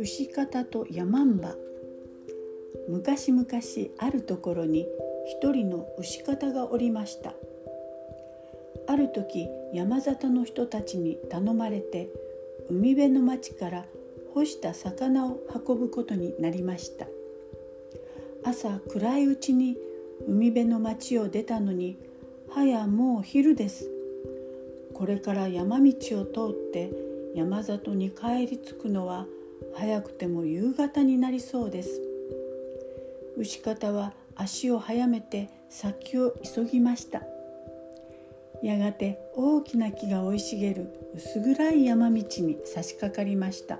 牛方と山んば昔々あるところに一人の牛方がおりました。ある時山里の人たちに頼まれて海辺の町から干した魚を運ぶことになりました。朝暗いうちに海辺の町を出たのにはやもう昼です。これから山道を通って山里に帰り着くのは早くても夕方になりそうです。牛方は足を速めて先を急ぎました。やがて大きな木が生い茂る薄暗い山道に差し掛かりました。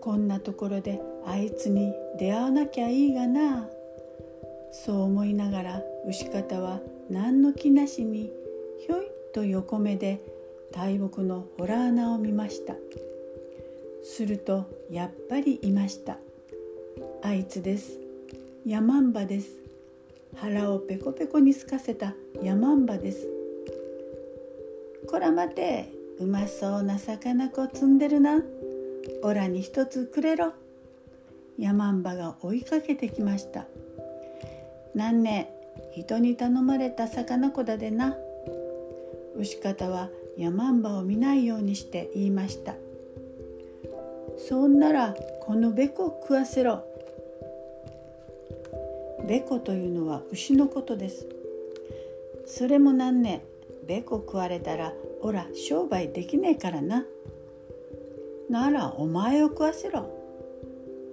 こんなところであいつに出会わなきゃいいがな。そう思いながら牛方は何の気なしにひょいと横目で大木のホラー穴を見ました。するとやっぱりいました。あいつです。ヤマンバです。腹をペコペコにすかせたヤマンバです。こら待てうまそうな魚子積んでるな。オラに一つくれろ。ヤマンバが追いかけてきました。なんね人に頼まれた魚子だでな。牛方はヤマンバを見ないようにして言いました。そんならこのべこ食わせろ。べこというのは牛のことです。それもなんねべこ食われたらおら商売できねえからな。ならお前を食わせろ。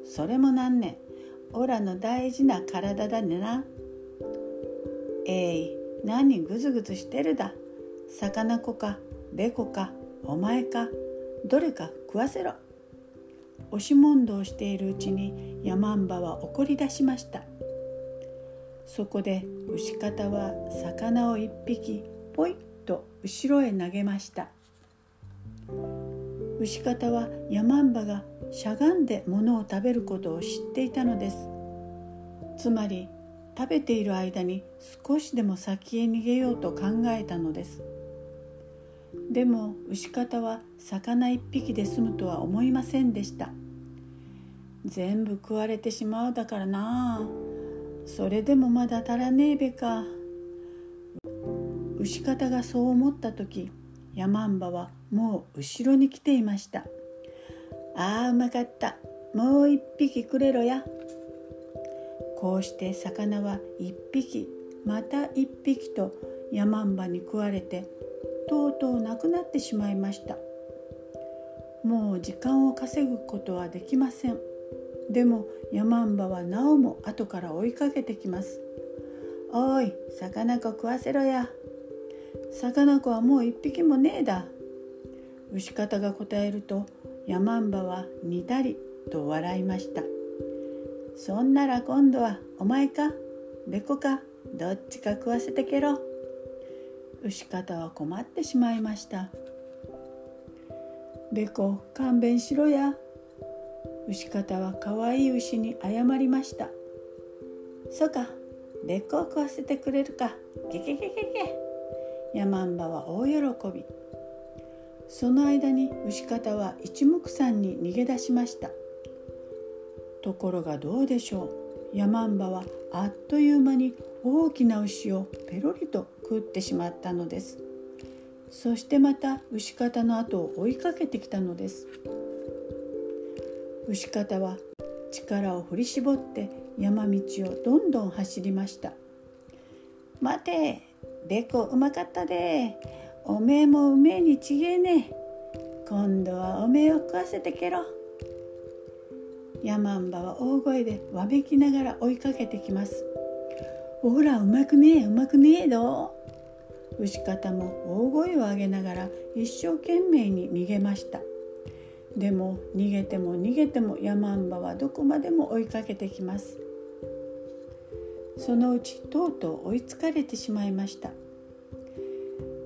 それもなんねオラの大事な体だねな。えい何ぐずぐずしてるだ。魚子かべこかお前かどれか食わせろ。押し問答しているうちに山んばは怒り出しました。そこで牛方は魚を一匹ポイと後ろへ投げました。牛方は山んばがしゃがんで物を食べることを知っていたのです。つまり食べている間に少しでも先へ逃げようと考えたのです。でも牛方は魚一匹で済むとは思いませんでした。全部食われてしまうだからな。それでもまだ足らねえべか。牛方がそう思った時ヤマンバはもう後ろに来ていました。ああうまかった。もう一匹くれろや。こうして魚は一匹また一匹とヤマンバに食われてとうとうなくなってしまいました。もう時間を稼ぐことはできません。でもヤマンバはなおも後から追いかけてきます。おい魚子食わせろや。魚子はもう一匹もねえだ。牛方が答えるとヤマンバはにたりと笑いました。そんなら今度はお前かべこかどっちか食わせてけろ。牛方は困ってしまいました。べこ勘弁しろや牛方はかわいい牛に謝りました。そうかべこを食わせてくれるかゲゲゲゲゲヤマンバは大喜びその間に牛方は一目散に逃げ出しました。ところがどうでしょうヤマンバはあっという間に大きな牛をペロリと食ってしまったのです。そしてまた牛方の後を追いかけてきたのです。牛方は力を振り絞って山道をどんどん走りました。待てべこうまかったで。おめえもうめえにちげえね。今度はおめえを食わせてけろ。ヤマンバは大声でわめきながら追いかけてきます。ほらうまくねえうまくねえど牛方も大声を上げながら一生懸命に逃げました。でも逃げても逃げてもヤマンバはどこまでも追いかけてきます。そのうちとうとう追いつかれてしまいました。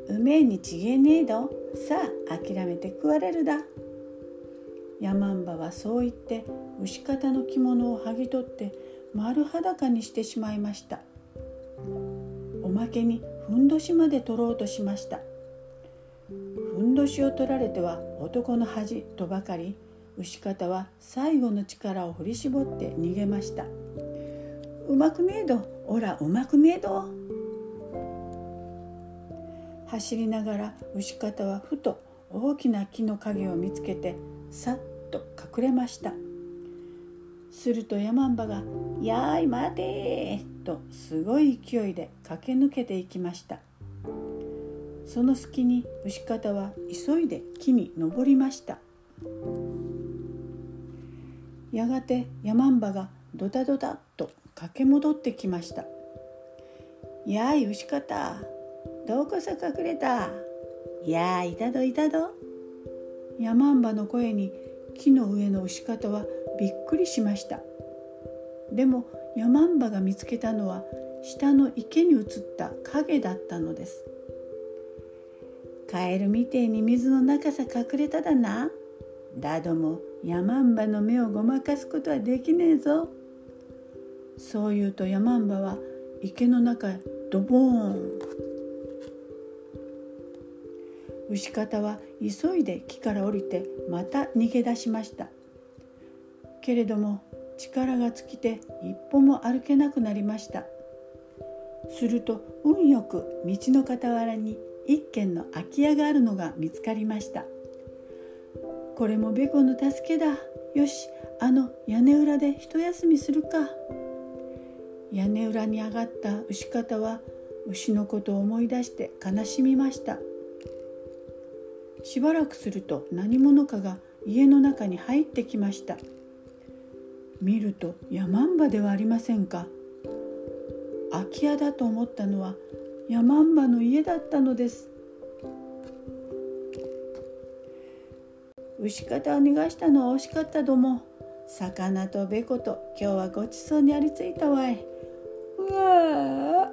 うめえにちげえねえど？さあ諦めて食われるだ。ヤマンバはそう言って牛方の着物を剥ぎ取って丸裸にしてしまいました。おまけにふんどしまで取ろうとしました。ふんどしを取られては男の恥とばかり牛方は最後の力を振り絞って逃げました。うまくねえどおらうまくねえど。走りながら牛方はふと大きな木の影を見つけてさっと隠れました。するとヤマンバが「やーい待て!」とすごい勢いで駆け抜けていきました。その隙に牛方は急いで木に登りました。やがてヤマンバがドタドタと駆け戻ってきました「やい牛方どこさ隠れたやいたどいたど」ヤマンバの声に木の上の牛方はびっくりしました。でもヤマンバが見つけたのは下の池に映った影だったのです。カエルみてえに水の中さ隠れただな。だどもヤマンバの目をごまかすことはできねえぞ。そう言うとヤマンバは池の中へドボーン。牛方は急いで木から降りてまた逃げ出しました。けれども力が尽きて一歩も歩けなくなりました。すると運よく道の傍らに一軒の空き家があるのが見つかりました。これもベコの助けだ。よしあの屋根裏で一休みするか。屋根裏に上がった牛方は牛のことを思い出して悲しみました。しばらくすると何者かが家の中に入ってきました。見るとヤマンバではありませんか？空き家だと思ったのはヤマンバの家だったのです。牛方を逃がしたのは惜しかったども。魚とべこと今日はごちそうにありついたわい。うわ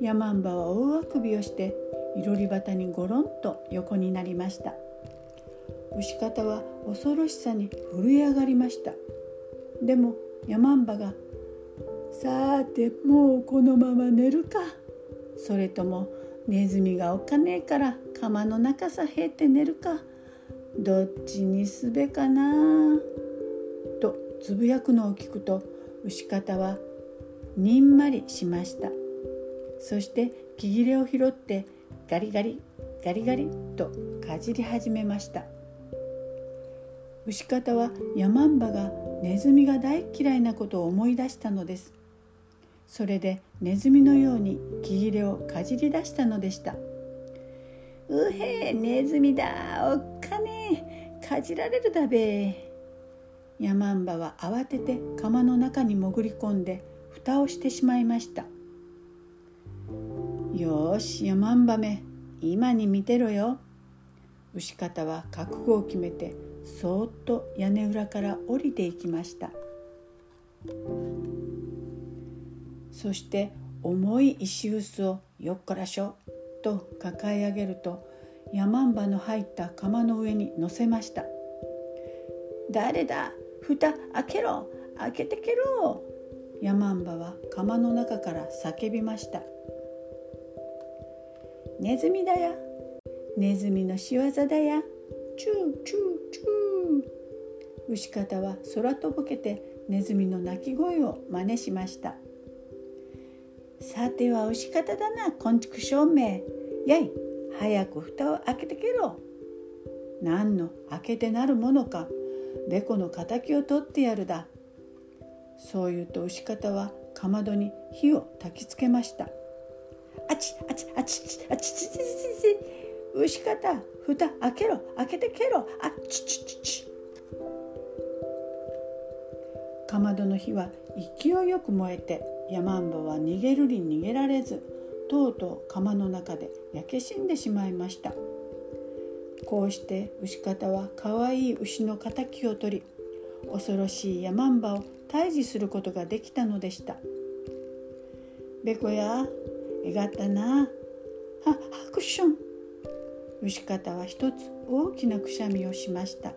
ヤマンバは大あくびをしていろり旗にゴロンと横になりました。牛方は恐ろしさに震え上がりました。でもヤマンバが「さてもうこのまま寝るか」それともネズミがおかねえから釜の中さへって寝るか。どっちにすべかな。とつぶやくのを聞くと牛方はにんまりしました。そして木切れを拾ってガリガリガリガリとかじり始めました。牛方はヤマンバがネズミが大嫌いなことを思い出したのです。それでネズミのように木切れをかじり出したのでした。うへえネズミだおっかねかじられるだべヤマンバは慌てて釜の中に潜り込んで蓋をしてしまいました。よしヤマンバめ今に見てろよ。牛方は覚悟を決めてそーっと屋根裏から降りていきました。そして重い石臼をよっこらしょと抱え上げるとヤマンバの入った釜の上に乗せました。誰だ？蓋開けろ。開けてけろ。ヤマンバは釜の中から叫びました。ネズミだや。ネズミの仕業だや。チューチュー。牛方は空とぼけてネズミの鳴き声を真似しました。さては牛方だな昆虫証明。やい早く蓋を開けてけろ。何の開けてなるものか。べこの敵を取ってやるだ。そう言うと牛方はかまどに火を焚きつけました。あちあちあちあちあちちちちち牛方蓋開けろ開けてけろ。あっちちちちかまどの火は勢いよく燃えてヤマンバは逃げるに逃げられずとうとう釜の中で焼け死んでしまいました。こうして牛方はかわいい牛の敵を取り恐ろしいヤマンバを退治することができたのでした。べこやえがったな。はハクション牛方は一つ大きなくしゃみをしました。